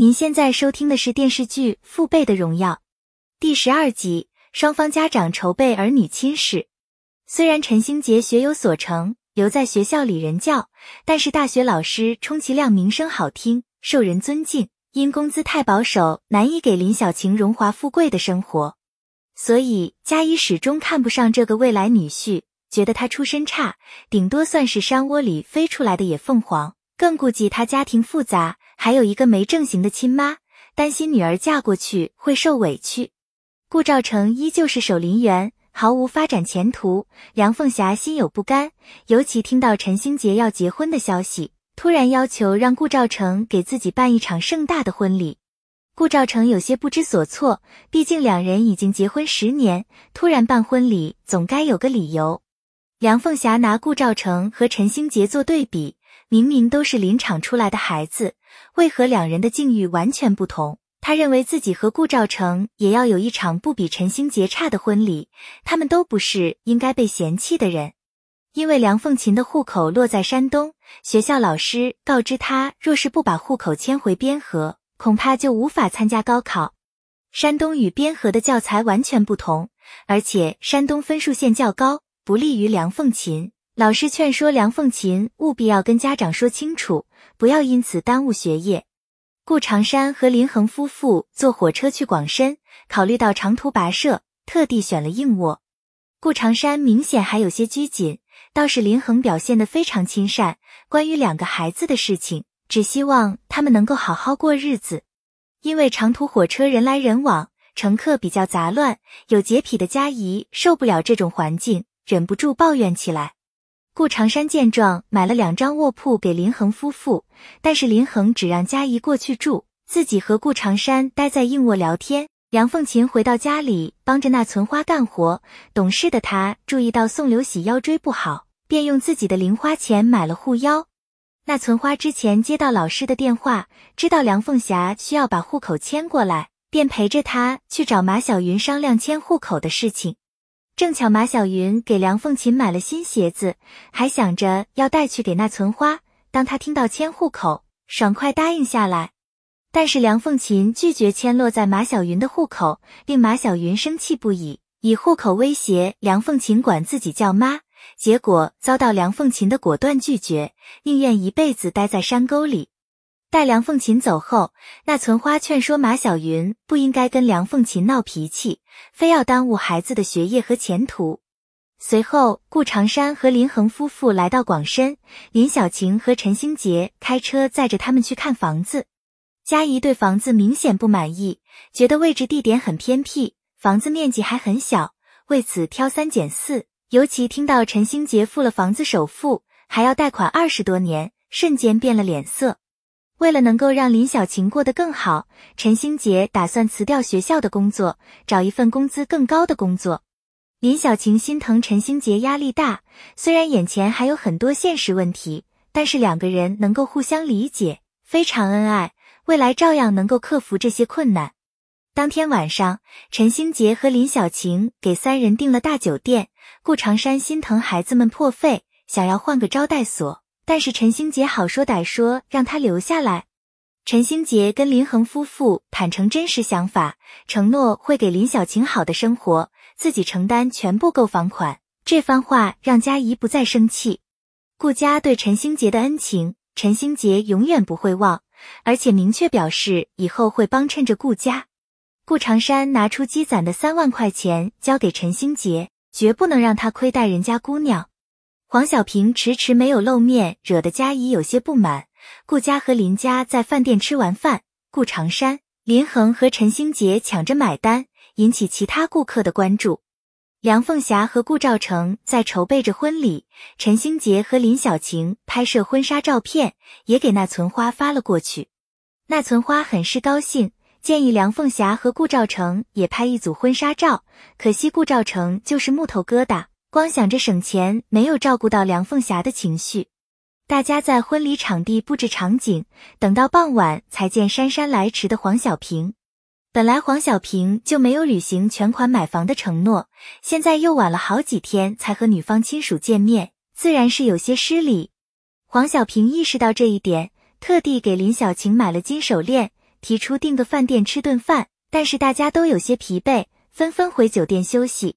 您现在收听的是电视剧《父辈的荣耀》第十二集，双方家长筹备儿女亲事。虽然陈星杰学有所成，留在学校里任教，但是大学老师充其量名声好听，受人尊敬，因工资太保守，难以给林小晴荣华富贵的生活。所以嘉怡始终看不上这个未来女婿，觉得他出身差，顶多算是山窝里飞出来的野凤凰。更顾忌他家庭复杂，还有一个没正形的亲妈，担心女儿嫁过去会受委屈。顾兆成依旧是守林员，毫无发展前途。梁凤霞心有不甘，尤其听到陈星杰要结婚的消息，突然要求让顾兆成给自己办一场盛大的婚礼。顾兆成有些不知所措，毕竟两人已经结婚十年，突然办婚礼总该有个理由。梁凤霞拿顾兆成和陈星杰做对比。明明都是林场出来的孩子，为何两人的境遇完全不同？他认为自己和顾兆成也要有一场不比陈星杰差的婚礼。他们都不是应该被嫌弃的人。因为梁凤琴的户口落在山东，学校老师告知他，若是不把户口迁回边河，恐怕就无法参加高考。山东与边河的教材完全不同，而且山东分数线较高，不利于梁凤琴。老师劝说梁凤琴务必要跟家长说清楚，不要因此耽误学业。顾长山和林恒夫妇坐火车去广深，考虑到长途跋涉，特地选了硬卧。顾长山明显还有些拘谨，倒是林恒表现得非常亲善。关于两个孩子的事情，只希望他们能够好好过日子。因为长途火车人来人往，乘客比较杂乱，有洁癖的佳怡受不了这种环境，忍不住抱怨起来。顾长山见状，买了两张卧铺给林恒夫妇，但是林恒只让佳怡过去住，自己和顾长山待在硬卧聊天。杨凤琴回到家里帮着那存花干活，懂事的她注意到宋刘喜腰椎不好，便用自己的零花钱买了护腰。那存花之前接到老师的电话，知道梁凤霞需要把户口迁过来，便陪着她去找马小云商量迁户口的事情。正巧马小云给梁凤琴买了新鞋子，还想着要带去给那存花。当他听到迁户口，爽快答应下来。但是梁凤琴拒绝迁落在马小云的户口，令马小云生气不已，以户口威胁梁凤琴管自己叫妈。结果遭到梁凤琴的果断拒绝，宁愿一辈子待在山沟里。待梁凤琴走后，那存花劝说马小云不应该跟梁凤琴闹脾气，非要耽误孩子的学业和前途。随后，顾长山和林恒夫妇来到广深，林小晴和陈星杰开车载着他们去看房子。佳怡对房子明显不满意，觉得位置地点很偏僻，房子面积还很小，为此挑三拣四。尤其听到陈星杰付了房子首付，还要贷款二十多年，瞬间变了脸色。为了能够让林小晴过得更好，陈星杰打算辞掉学校的工作，找一份工资更高的工作。林小晴心疼陈星杰压力大，虽然眼前还有很多现实问题，但是两个人能够互相理解，非常恩爱，未来照样能够克服这些困难。当天晚上，陈星杰和林小晴给三人订了大酒店。顾长山心疼孩子们破费，想要换个招待所。但是陈星杰好说歹说，让他留下来。陈星杰跟林恒夫妇坦诚真实想法，承诺会给林小晴好的生活，自己承担全部购房款。这番话让佳怡不再生气。顾家对陈星杰的恩情，陈星杰永远不会忘，而且明确表示以后会帮衬着顾家。顾长山拿出积攒的三万块钱交给陈星杰，绝不能让他亏待人家姑娘。黄小平迟迟没有露面，惹得佳怡有些不满。顾家和林家在饭店吃完饭，顾长山、林恒和陈星杰抢着买单，引起其他顾客的关注。梁凤霞和顾兆成在筹备着婚礼，陈星杰和林小晴拍摄婚纱照片，也给那存花发了过去。那存花很是高兴，建议梁凤霞和顾兆成也拍一组婚纱照。可惜顾兆成就是木头疙瘩。光想着省钱，没有照顾到梁凤霞的情绪。大家在婚礼场地布置场景，等到傍晚才见姗姗来迟的黄小平。本来黄小平就没有履行全款买房的承诺，现在又晚了好几天才和女方亲属见面，自然是有些失礼。黄小平意识到这一点，特地给林小晴买了金手链，提出订个饭店吃顿饭，但是大家都有些疲惫，纷纷回酒店休息。